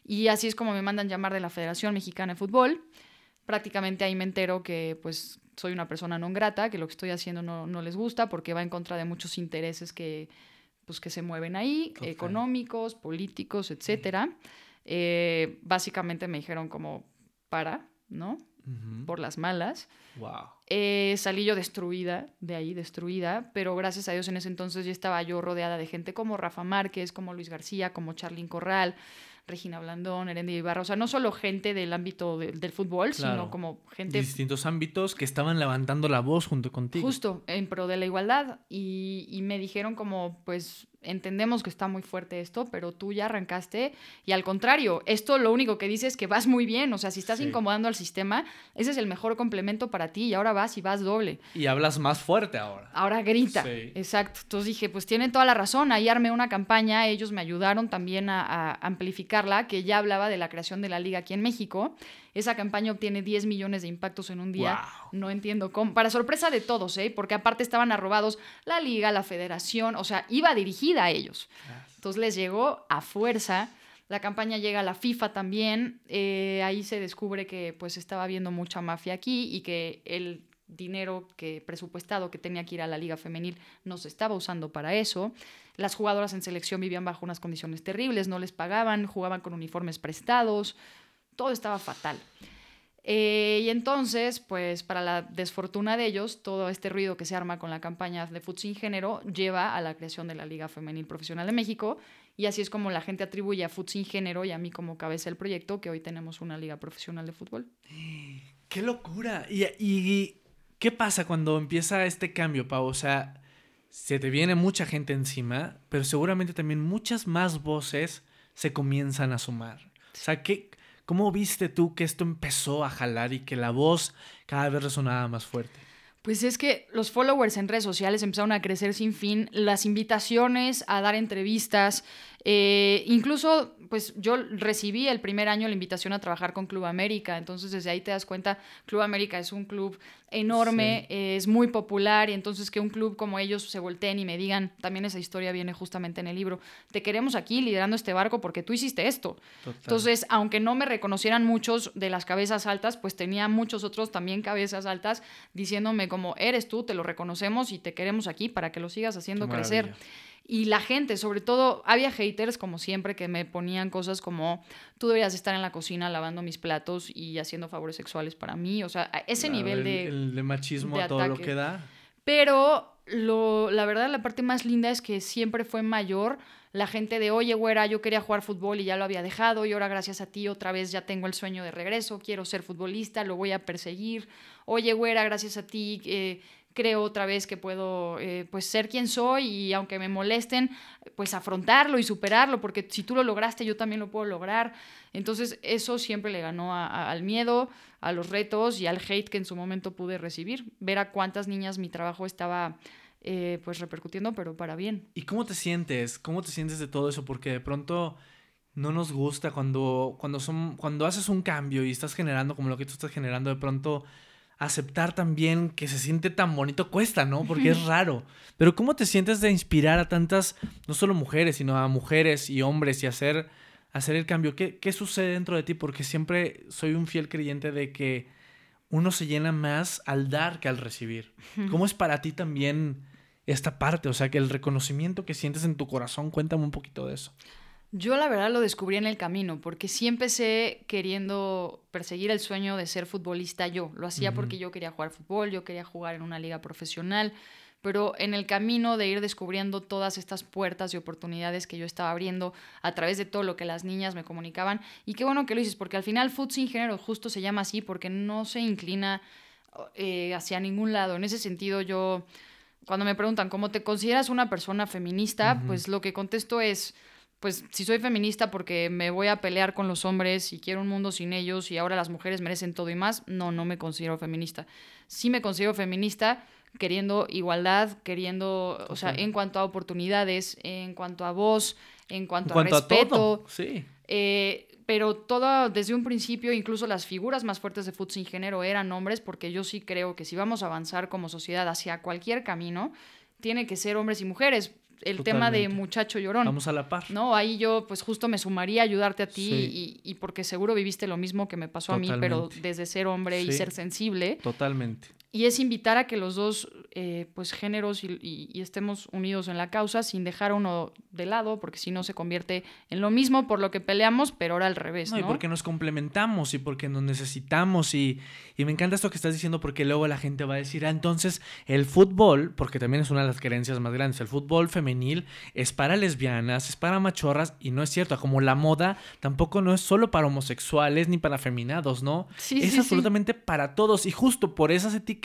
Y así es como me mandan llamar de la Federación Mexicana de Fútbol. Prácticamente ahí me entero que pues soy una persona no grata, que lo que estoy haciendo no, no les gusta porque va en contra de muchos intereses que pues, que se mueven ahí, Total. económicos, políticos, etcétera. Eh, básicamente me dijeron como, para, ¿no? Ujú. Por las malas. Wow. Eh, salí yo destruida, de ahí destruida, pero gracias a Dios en ese entonces ya estaba yo rodeada de gente como Rafa Márquez, como Luis García, como Charlín Corral, Regina Blandón, Herendia Ibarra, o sea, no solo gente del ámbito de- del fútbol, Claro. sino como gente Distintos ámbitos que estaban levantando la voz junto contigo. justo en pro de la igualdad y, y me dijeron como, pues entendemos que está muy fuerte esto, pero tú ya arrancaste y al contrario, esto lo único que dice es que vas muy bien, o sea, si estás Sí. incomodando al sistema, ese es el mejor complemento para ti y ahora vas y vas doble. Y hablas más fuerte ahora. Ahora grita. Sí. Exacto. Entonces dije, pues tienen toda la razón. Ahí armé una campaña. Ellos me ayudaron también a, a amplificarla, que ya hablaba de la creación de la liga aquí en México. Esa campaña obtiene 10 millones de impactos en un día. Wow. No entiendo cómo. Para sorpresa de todos, ¿eh? Porque aparte estaban arrobados la liga, la federación. O sea, iba dirigida a ellos. Entonces les llegó a fuerza. La campaña llega a la FIFA también. eh, ahí se descubre que pues estaba habiendo mucha mafia aquí y que el dinero que presupuestado que tenía que ir a la liga femenil no se estaba usando para eso. Las jugadoras en selección vivían bajo unas condiciones terribles, no les pagaban, jugaban con uniformes prestados, todo estaba fatal. Eh, y entonces, pues para la desfortuna de ellos, todo este ruido que se arma con la campaña de Fútbol sin Género lleva a la creación de la Liga Femenil Profesional de México. Y así es como la gente atribuye a Fútbol sin Género y a mí como cabeza del proyecto que hoy tenemos una Liga Profesional de Fútbol. ¡Qué locura! ¿Y, y qué pasa cuando empieza este cambio, Pau? O sea, se te viene mucha gente encima, pero seguramente también muchas más voces se comienzan a sumar. O sea, ¿qué, ¿cómo viste tú que esto empezó a jalar y que la voz cada vez resonaba más fuerte? Pues es que los followers en redes sociales empezaron a crecer sin fin, las invitaciones a dar entrevistas, eh, incluso pues yo recibí el primer año la invitación a trabajar con Club América, entonces desde ahí te das cuenta, Club América es un club enorme, Sí. eh, es muy popular y entonces que un club como ellos se volteen y me digan, también esa historia viene justamente en el libro, te queremos aquí liderando este barco porque tú hiciste esto. Total. Entonces, aunque no me reconocieran muchos de las cabezas altas, pues tenía muchos otros también cabezas altas diciéndome como, eres tú, te lo reconocemos y te queremos aquí para que lo sigas haciendo crecer. Y la gente, sobre todo, había haters como siempre que me ponían cosas como, tú deberías estar en la cocina lavando mis platos y haciendo favores sexuales para mí. O sea, ese Claro, nivel el- de... El, de machismo de a todo lo que da. Pero lo, la verdad, la parte más linda es que siempre fue mayor la gente de, oye, güera, yo quería jugar fútbol y ya lo había dejado y ahora gracias a ti otra vez ya tengo el sueño de regreso, quiero ser futbolista, lo voy a perseguir. Oye, güera, gracias a ti eh, creo otra vez que puedo eh, pues ser quien soy y aunque me molesten, pues afrontarlo y superarlo, porque si tú lo lograste, yo también lo puedo lograr. Entonces eso siempre le ganó al miedo, a los retos y al hate que en su momento pude recibir. Ver a cuántas niñas mi trabajo estaba eh, pues repercutiendo, pero para bien. ¿Y cómo te sientes? ¿Cómo te sientes de todo eso? Porque de pronto no nos gusta cuando, cuando, son, cuando haces un cambio y estás generando como lo que tú estás generando, de pronto aceptar también que se siente tan bonito cuesta, ¿no? Porque es raro. Pero ¿cómo te sientes de inspirar a tantas, no solo mujeres, sino a mujeres y hombres y hacer, hacer el cambio? ¿Qué, ¿Qué sucede dentro de ti? Porque siempre soy un fiel creyente de que uno se llena más al dar que al recibir. ¿Cómo es para ti también esta parte? O sea, que el reconocimiento que sientes en tu corazón, cuéntame un poquito de eso. Yo la verdad lo descubrí en el camino, porque sí empecé queriendo perseguir el sueño de ser futbolista yo. Lo hacía porque yo quería jugar fútbol, yo quería jugar en una liga profesional, pero en el camino de ir descubriendo todas estas puertas y oportunidades que yo estaba abriendo a través de todo lo que las niñas me comunicaban, y qué bueno que lo dices, porque al final Food Sin Género justo se llama así porque no se inclina eh, hacia ningún lado. En ese sentido yo, cuando me preguntan cómo te consideras una persona feminista, pues lo que contesto es pues si soy feminista porque me voy a pelear con los hombres y quiero un mundo sin ellos y ahora las mujeres merecen todo y más, no, no me considero feminista. Sí me considero feminista queriendo igualdad, queriendo, o sea, en cuanto a oportunidades, en cuanto a voz, en cuanto, En cuanto a a, respeto. todo. Sí. Eh, pero todo desde un principio, incluso las figuras más fuertes de fútbol sin género eran hombres, porque yo sí creo que si vamos a avanzar como sociedad hacia cualquier camino, tiene que ser hombres y mujeres. El tema de muchacho llorón. Vamos a la par. No, ahí yo pues justo me sumaría a ayudarte a ti Sí. y, y porque seguro viviste lo mismo que me pasó a mí, pero desde ser hombre y ser sensible. Totalmente. Y es invitar a que los dos eh, pues géneros y, y- y estemos unidos en la causa sin dejar uno de lado, porque si no se convierte en lo mismo por lo que peleamos, pero ahora al revés, No, ¿no? y porque nos complementamos y porque nos necesitamos y, y me encanta esto que estás diciendo porque luego la gente va a decir, ah, entonces el fútbol, porque también es una de las creencias más grandes, el fútbol femenil es para lesbianas, es para machorras y no es cierto, como la moda tampoco no es solo para homosexuales ni para feminados, ¿no? Sí, es sí, sí. absolutamente para todos y justo por esas etiquetas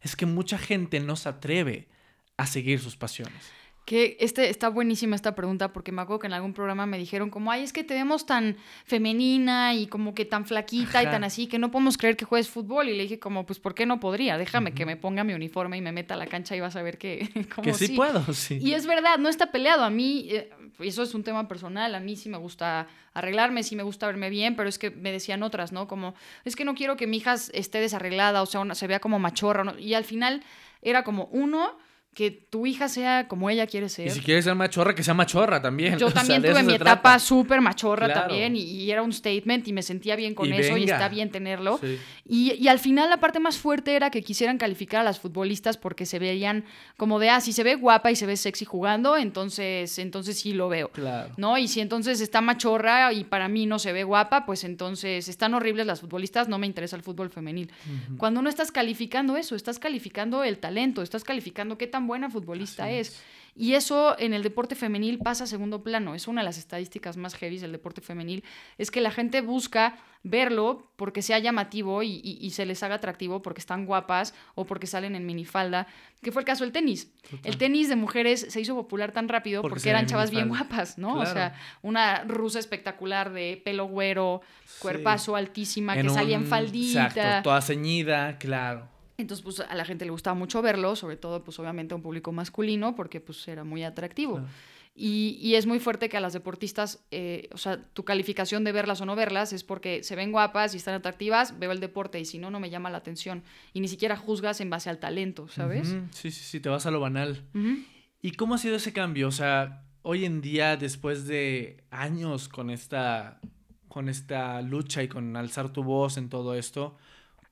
es que mucha gente no se atreve a seguir sus pasiones. Que este, está buenísima esta pregunta porque me acuerdo que en algún programa me dijeron como, ay, es que te vemos tan femenina y como que tan flaquita y tan así que no podemos creer que juegues fútbol. Y le dije como, pues, ¿por qué no podría? Déjame que me ponga mi uniforme y me meta a la cancha y vas a ver que, como que sí, puedo, sí. Y es verdad, no está peleado. A mí, eh, eso es un tema personal, a mí sí me gusta arreglarme, sí me gusta verme bien, pero es que me decían otras, ¿no? Como, es que no quiero que mi hija esté desarreglada, o sea, una- se vea como machorra. ¿no? Y al final era como, uno, que tu hija sea como ella quiere ser. Y si quieres ser machorra, que sea machorra también. Yo O sea, también tuve mi etapa súper machorra Claro. también y, y era un statement y me sentía bien con Y eso y está bien tenerlo. Sí. Y, y al final la parte más fuerte era que quisieran calificar a las futbolistas porque se veían como de, ah, si se ve guapa y se ve sexy jugando, entonces, entonces sí lo veo. Claro. ¿No? Y si entonces está machorra y para mí no se ve guapa, pues entonces están horribles las futbolistas, no me interesa el fútbol femenil. Cuando no estás calificando eso, estás calificando el talento, estás calificando qué tan buena futbolista es. Y eso en el deporte femenil pasa a segundo plano. Es una de las estadísticas más heavy del deporte femenil. Es que la gente busca verlo porque sea llamativo y, y- y se les haga atractivo porque están guapas o porque salen en minifalda, que fue el caso del tenis. El tenis de mujeres se hizo popular tan rápido Porque eran chavas bien guapas, ¿no? O sea, una rusa espectacular de pelo güero, cuerpazo altísima, que salía en faldita. Exacto, toda ceñida, claro. Entonces, pues a la gente le gustaba mucho verlo, sobre todo, pues obviamente a un público masculino, porque pues era muy atractivo. Claro. Y, y es muy fuerte que a las deportistas, eh, o sea, tu calificación de verlas o no verlas es porque se ven guapas y están atractivas, veo el deporte y si no, no me llama la atención. Y ni siquiera juzgas en base al talento, ¿sabes? Sí, sí, sí, te vas a lo banal. Ujú. ¿Y cómo ha sido ese cambio? O sea, hoy en día, después de años con esta, con esta lucha y con alzar tu voz en todo esto,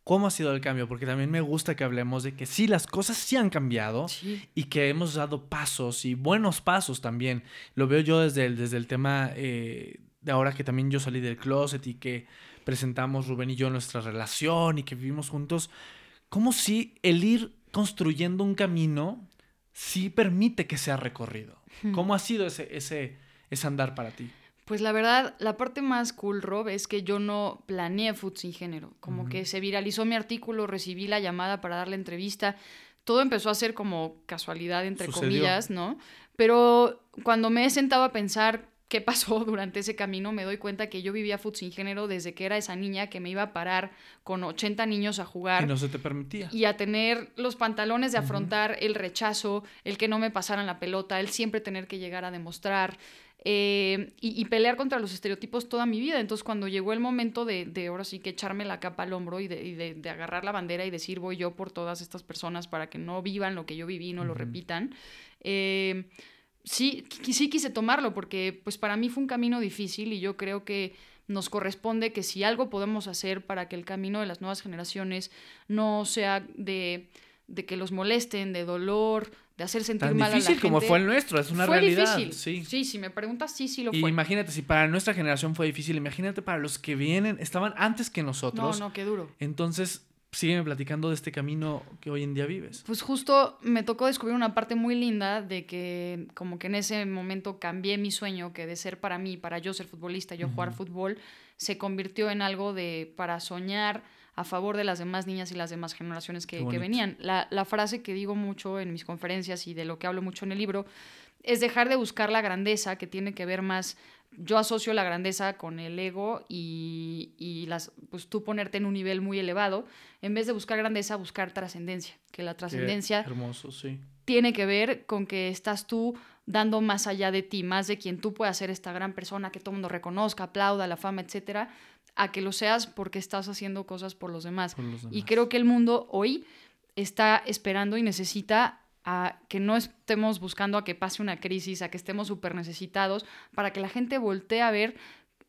¿cómo ha sido el cambio? Porque también me gusta que hablemos de que sí, las cosas sí han cambiado Sí. y que hemos dado pasos y buenos pasos también. Lo veo yo desde el, desde el tema eh, de ahora que también yo salí del closet y que presentamos Rubén y yo nuestra relación y que vivimos juntos. ¿Cómo si el ir construyendo un camino sí permite que sea recorrido? ¿Cómo ha sido ese, ese, ese andar para ti? Pues la verdad, la parte más cool, Rob, es que yo no planeé Food sin género. Como que se viralizó mi artículo, recibí la llamada para dar la entrevista. Todo empezó a ser como casualidad, entre Sucedió. comillas, ¿no? Pero cuando me he sentado a pensar qué pasó durante ese camino, me doy cuenta que yo vivía Food sin género desde que era esa niña que me iba a parar con 80 niños a jugar Y no se te permitía. y a tener los pantalones de afrontar el rechazo, el que no me pasaran la pelota, el siempre tener que llegar a demostrar eh, y, y pelear contra los estereotipos toda mi vida. Entonces cuando llegó el momento de, de ahora sí que echarme la capa al hombro y, de, y de- de agarrar la bandera y decir voy yo por todas estas personas para que no vivan lo que yo viví no lo repitan, eh, sí, sí quise tomarlo porque pues para mí fue un camino difícil y yo creo que nos corresponde que si algo podemos hacer para que el camino de las nuevas generaciones no sea de, de que los molesten, de dolor, de hacer sentir Tan mal a la difícil como gente, fue el nuestro, es una fue realidad. difícil. Sí. sí, si me preguntas, sí, sí lo Y fue. imagínate, si para nuestra generación fue difícil, imagínate para los que vienen, estaban antes que No, nosotros. no, qué duro. Entonces, sígueme platicando de este camino que hoy en día vives. Pues justo me tocó descubrir una parte muy linda de que como que en ese momento cambié mi sueño, que de ser para mí, para yo ser futbolista, yo jugar fútbol, se convirtió en algo de para soñar a favor de las demás niñas y las demás generaciones que, venían. La, la frase que digo mucho en mis conferencias y de lo que hablo mucho en el libro es dejar de buscar la grandeza, que tiene que ver más, yo asocio la grandeza con el ego y, y las, pues tú ponerte en un nivel muy elevado, en vez de buscar grandeza, buscar trascendencia, que la trascendencia hermoso, sí. tiene que ver con que estás tú dando más allá de ti, más de quien tú puedas ser esta gran persona que todo el mundo reconozca, aplauda, la fama, etcétera, a que lo seas porque estás haciendo cosas por los demás. Por los Y creo que el mundo hoy está esperando y necesita a que no estemos buscando a que pase una crisis, a que estemos súper necesitados, para que la gente voltee a ver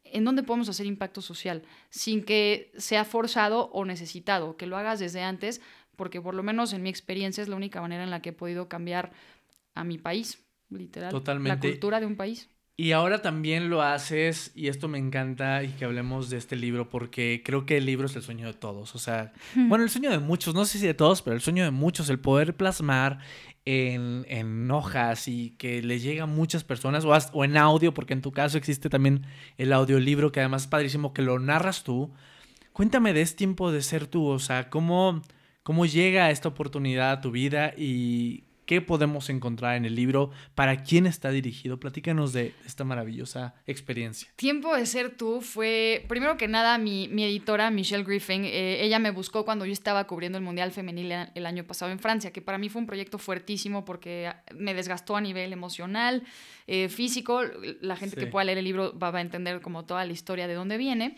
en dónde podemos hacer impacto social, sin que sea forzado o necesitado, que lo hagas desde antes, porque por lo menos en mi experiencia es la única manera en la que he podido cambiar a mi país, literal. Totalmente. La cultura de un país. Y ahora también lo haces, y esto me encanta, y que hablemos de este libro, porque creo que el libro es el sueño de todos. O sea, bueno, el sueño de muchos, no sé si de todos, pero el sueño de muchos, el poder plasmar en, en hojas y que le llegue a muchas personas, o, hasta- o en audio, porque en tu caso existe también el audiolibro, que además es padrísimo que lo narras tú. Cuéntame de este tiempo de ser tú, o sea, cómo, cómo llega esta oportunidad a tu vida y qué podemos encontrar en el libro, para quién está dirigido. Platícanos de esta maravillosa experiencia. Tiempo de ser tú fue, primero que nada, mi, mi editora, Michelle Griffin, eh, ella me buscó cuando yo estaba cubriendo el Mundial Femenil el- año pasado en Francia, que para mí fue un proyecto fuertísimo porque me desgastó a nivel emocional, eh, físico. La gente Sí. que pueda leer el libro va, va a entender como toda la historia de dónde viene.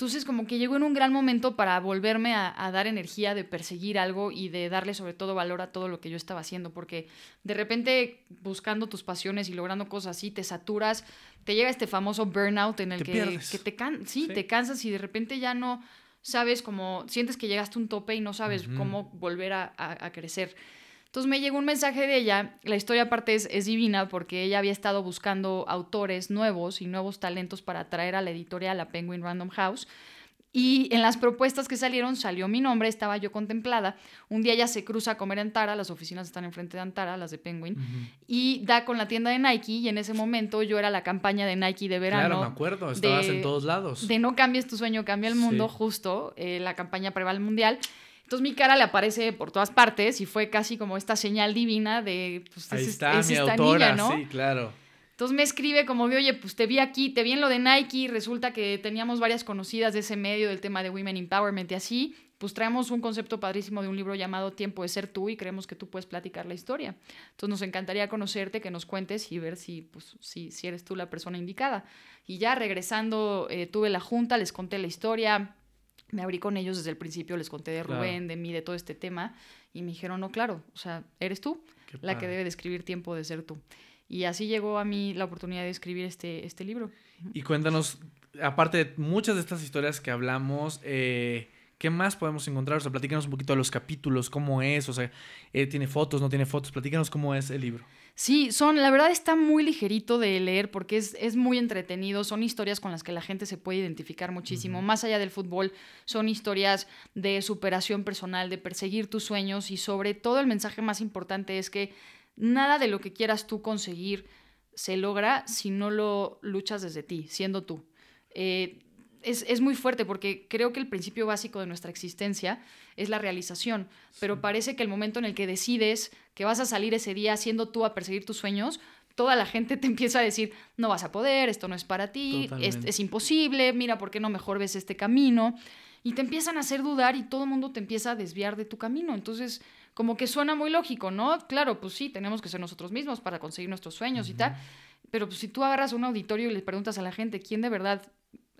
Entonces, como que llegó en un gran momento para volverme a, a dar energía de perseguir algo y de darle sobre todo valor a todo lo que yo estaba haciendo, porque de repente buscando tus pasiones y logrando cosas así, te saturas, te llega este famoso burnout en el Te que, te, can sí, Sí. te cansas y de repente ya no sabes cómo, sientes que llegaste a un tope y no sabes cómo volver a, a- a crecer. Entonces me llegó un mensaje de ella, la historia aparte es, es divina porque ella había estado buscando autores nuevos y nuevos talentos para traer a la editorial a Penguin Random House. Y en las propuestas que salieron salió mi nombre, estaba yo contemplada. Un día ella se cruza a comer en Antara, las oficinas están enfrente de Antara, las de Penguin, y da con la tienda de Nike y en ese momento yo era la campaña de Nike de verano. claro, me acuerdo, estabas de- en todos lados. De no cambies tu sueño, cambia el mundo, Sí. justo, eh, la campaña previa al mundial. Entonces mi cara le aparece por todas partes y fue casi como esta señal divina de, pues, Ahí es, está es mi esta autora, niña, ¿no? sí, claro. Entonces me escribe como de, oye, pues te vi aquí, te vi en lo de Nike, resulta que teníamos varias conocidas de ese medio del tema de Women Empowerment y así, pues traemos un concepto padrísimo de un libro llamado Tiempo de ser tú y creemos que tú puedes platicar la historia. Entonces nos encantaría conocerte, que nos cuentes y ver si, pues, si, si eres tú la persona indicada. Y ya regresando, eh, tuve la junta, les conté la historia, me abrí con ellos desde el principio, les conté de Claro. Rubén, de mí, de todo este tema, y me dijeron, no, claro, o sea, eres tú Qué la que debe de escribir Tiempo de ser tú. Y así llegó a mí la oportunidad de escribir este, este libro. Y cuéntanos, aparte de muchas de estas historias que hablamos, eh, ¿qué más podemos encontrar? O sea, platícanos un poquito de los capítulos, cómo es, o sea, eh, ¿tiene fotos, no tiene fotos? Platícanos cómo es el libro. Sí, son, la verdad está muy ligerito de leer porque es, es muy entretenido, son historias con las que la gente se puede identificar muchísimo, más allá del fútbol, son historias de superación personal, de perseguir tus sueños y sobre todo el mensaje más importante es que nada de lo que quieras tú conseguir se logra si no lo luchas desde ti, siendo tú. Eh, es, es muy fuerte porque creo que el principio básico de nuestra existencia es la realización, pero parece que el momento en el que decides que vas a salir ese día siendo tú a perseguir tus sueños, toda la gente te empieza a decir, no vas a poder, esto no es para ti, es, es imposible, mira, ¿por qué no mejor ves este camino? Y te empiezan a hacer dudar y todo el mundo te empieza a desviar de tu camino. Entonces, como que suena muy lógico, ¿no? Claro, pues sí, tenemos que ser nosotros mismos para conseguir nuestros sueños y tal. Pero pues, si tú agarras un auditorio y le preguntas a la gente, ¿quién de verdad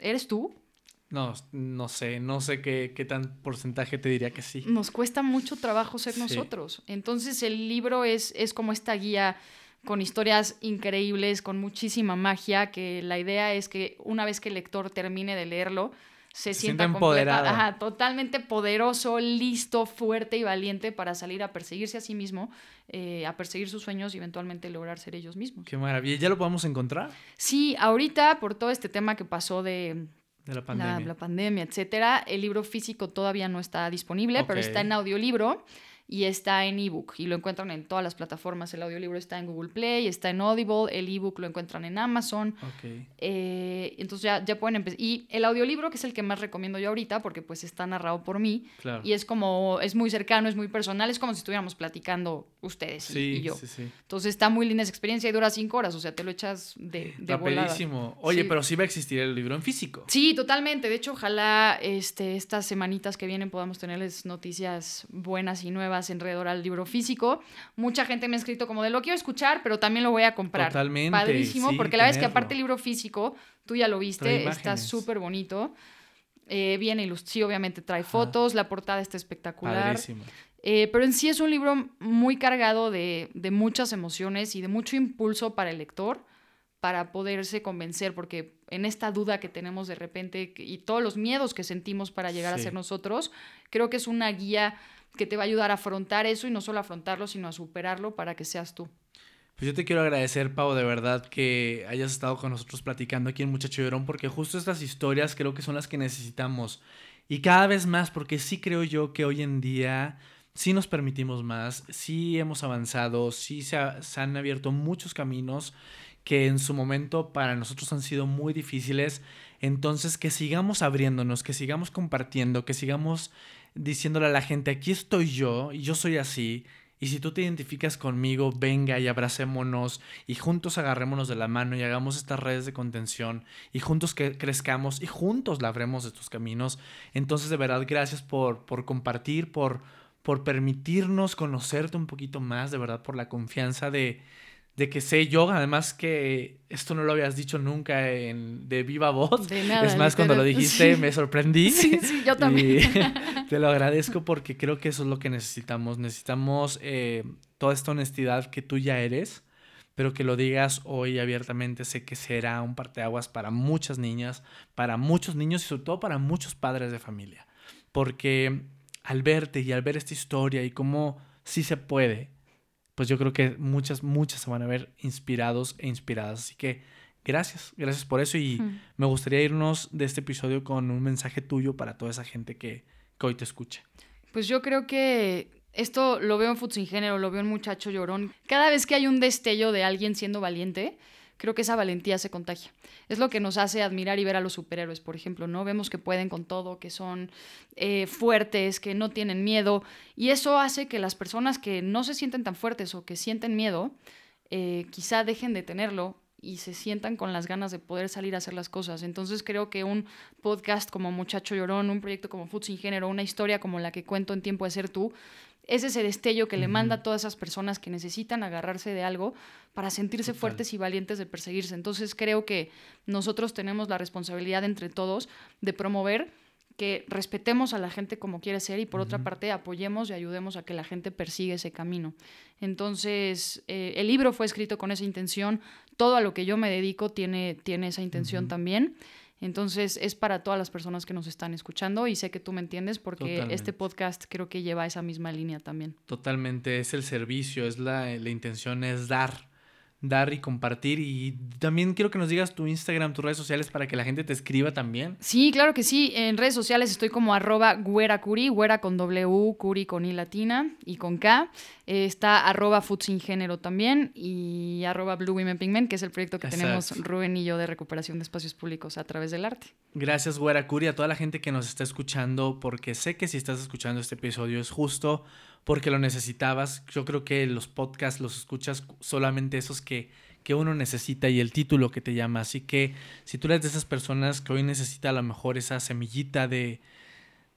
eres tú? No, no sé, no sé qué, qué tan porcentaje te diría que sí. Nos cuesta mucho trabajo ser Sí. nosotros. Entonces el libro es, es como esta guía con historias increíbles, con muchísima magia, que la idea es que una vez que el lector termine de leerlo, se, Se sienta empoderado. ajá, totalmente poderoso, listo, fuerte y valiente para salir a perseguirse a sí mismo, eh, a perseguir sus sueños y eventualmente lograr ser ellos mismos. Qué maravilla. ¿Ya lo podemos encontrar? Sí, ahorita por todo este tema que pasó de De la pandemia. la pandemia, etcétera, el libro físico todavía no está disponible, pero está en audiolibro y está en ebook y lo encuentran en todas las plataformas. El audiolibro está en Google Play, está en Audible, el ebook lo encuentran en Amazon. Ok. eh, entonces ya, ya pueden empezar. Y el audiolibro, que es el que más recomiendo yo ahorita, porque pues está narrado por mí Claro. y es como, es muy cercano, es muy personal, es como si estuviéramos platicando ustedes y, sí, y yo. sí, sí. Entonces está muy linda esa experiencia y dura cinco horas, o sea, te lo echas de, de volada. Rapidísimo. Oye, pero sí va a existir el libro en físico. Sí, totalmente. De hecho, ojalá este, estas semanitas que vienen podamos tenerles noticias buenas y nuevas alrededor al libro físico. Mucha gente me ha escrito como de lo quiero escuchar, pero también lo voy a comprar. Totalmente, Padrísimo, sí, porque la verdad es que aparte el libro físico, tú ya lo viste, está súper bonito. Eh, viene ilustrado, sí, obviamente trae fotos, la portada está espectacular. Padrísimo. Eh, pero en sí es un libro muy cargado de, de muchas emociones y de mucho impulso para el lector para poderse convencer, porque en esta duda que tenemos de repente y todos los miedos que sentimos para llegar Sí. a ser nosotros, creo que es una guía que te va a ayudar a afrontar eso y no solo a afrontarlo, sino a superarlo para que seas tú. Pues yo te quiero agradecer, Pau, de verdad que hayas estado con nosotros platicando aquí en Muchacho Llorón, porque justo estas historias creo que son las que necesitamos. Y cada vez más, porque sí creo yo que hoy en día sí nos permitimos más, sí hemos avanzado, sí se, se han abierto muchos caminos que en su momento para nosotros han sido muy difíciles. Entonces, que sigamos abriéndonos, que sigamos compartiendo, que sigamos diciéndole a la gente, aquí estoy yo y yo soy así. Y si tú te identificas conmigo, venga y abracémonos y juntos agarrémonos de la mano y hagamos estas redes de contención y juntos que crezcamos y juntos labremos estos caminos. Entonces, de verdad, gracias por, por compartir, por, por permitirnos conocerte un poquito más, de verdad, por la confianza de, de que sé yo, además que esto no lo habías dicho nunca en, de viva voz. De nada, es más, cuando lo literal. dijiste Sí. me sorprendí. Sí, sí, yo también. Y te lo agradezco porque creo que eso es lo que necesitamos. Necesitamos eh, toda esta honestidad que tú ya eres, pero que lo digas hoy abiertamente. Sé que será un parteaguas para muchas niñas, para muchos niños y sobre todo para muchos padres de familia. Porque al verte y al ver esta historia y cómo sí se puede, pues yo creo que muchas, muchas se van a ver inspirados e inspiradas. Así que gracias, gracias por eso y Mm. me gustaría irnos de este episodio con un mensaje tuyo para toda esa gente que, que hoy te escuche. Pues yo creo que esto lo veo en Futs Sin Género, lo veo en Muchacho Llorón. Cada vez que hay un destello de alguien siendo valiente, creo que esa valentía se contagia. Es lo que nos hace admirar y ver a los superhéroes, por ejemplo, ¿no? Vemos que pueden con todo, que son eh, fuertes, que no tienen miedo. Y eso hace que las personas que no se sienten tan fuertes o que sienten miedo, eh, quizá dejen de tenerlo y se sientan con las ganas de poder salir a hacer las cosas. Entonces creo que un podcast como Muchacho Llorón, un proyecto como Food Sin Género, una historia como la que cuento en Tiempo de Ser Tú, es ese destello que le manda a todas esas personas que necesitan agarrarse de algo para sentirse Total. fuertes y valientes de perseguirse. Entonces creo que nosotros tenemos la responsabilidad entre todos de promover que respetemos a la gente como quiere ser y por otra parte apoyemos y ayudemos a que la gente persiga ese camino. Entonces, eh, el libro fue escrito con esa intención, todo a lo que yo me dedico tiene, tiene esa intención también. Entonces, es para todas las personas que nos están escuchando y sé que tú me entiendes porque Totalmente. este podcast creo que lleva esa misma línea también. Totalmente, es el servicio, es la, la intención, es dar, dar y compartir. Y también quiero que nos digas tu Instagram, tus redes sociales para que la gente te escriba también. Sí, claro que sí. En redes sociales estoy como arroba güeracuri, güera con W, curi con I latina y con K. Eh, está arroba food sin género también y arroba Blue Women Pigment, que es el proyecto que tenemos. Rubén y yo de recuperación de espacios públicos a través del arte. Gracias, Güera Curi, a toda la gente que nos está escuchando, porque sé que si estás escuchando este episodio es justo porque lo necesitabas. Yo creo que los podcasts los escuchas solamente esos que, que uno necesita y el título que te llama. Así que si tú eres de esas personas que hoy necesita a lo mejor esa semillita de,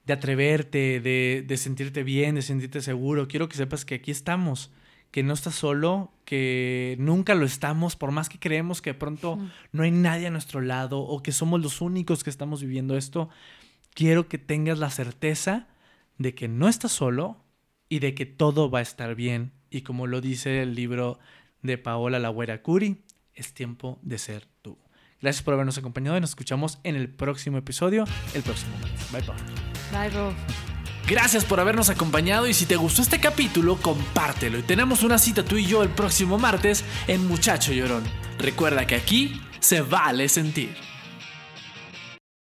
de atreverte, de, de sentirte bien, de sentirte seguro, quiero que sepas que aquí estamos. Que no estás solo, que nunca lo estamos, por más que creemos que de pronto no hay nadie a nuestro lado o que somos los únicos que estamos viviendo esto, quiero que tengas la certeza de que no estás solo y de que todo va a estar bien. Y como lo dice el libro de Paola Lagüera Curi, es tiempo de ser tú. Gracias por habernos acompañado y nos escuchamos en el próximo episodio, el próximo martes. Bye, Paola. Bye, Rob. Gracias por habernos acompañado y si te gustó este capítulo, compártelo. Y tenemos una cita tú y yo el próximo martes en Muchacho Llorón. Recuerda que aquí se vale sentir.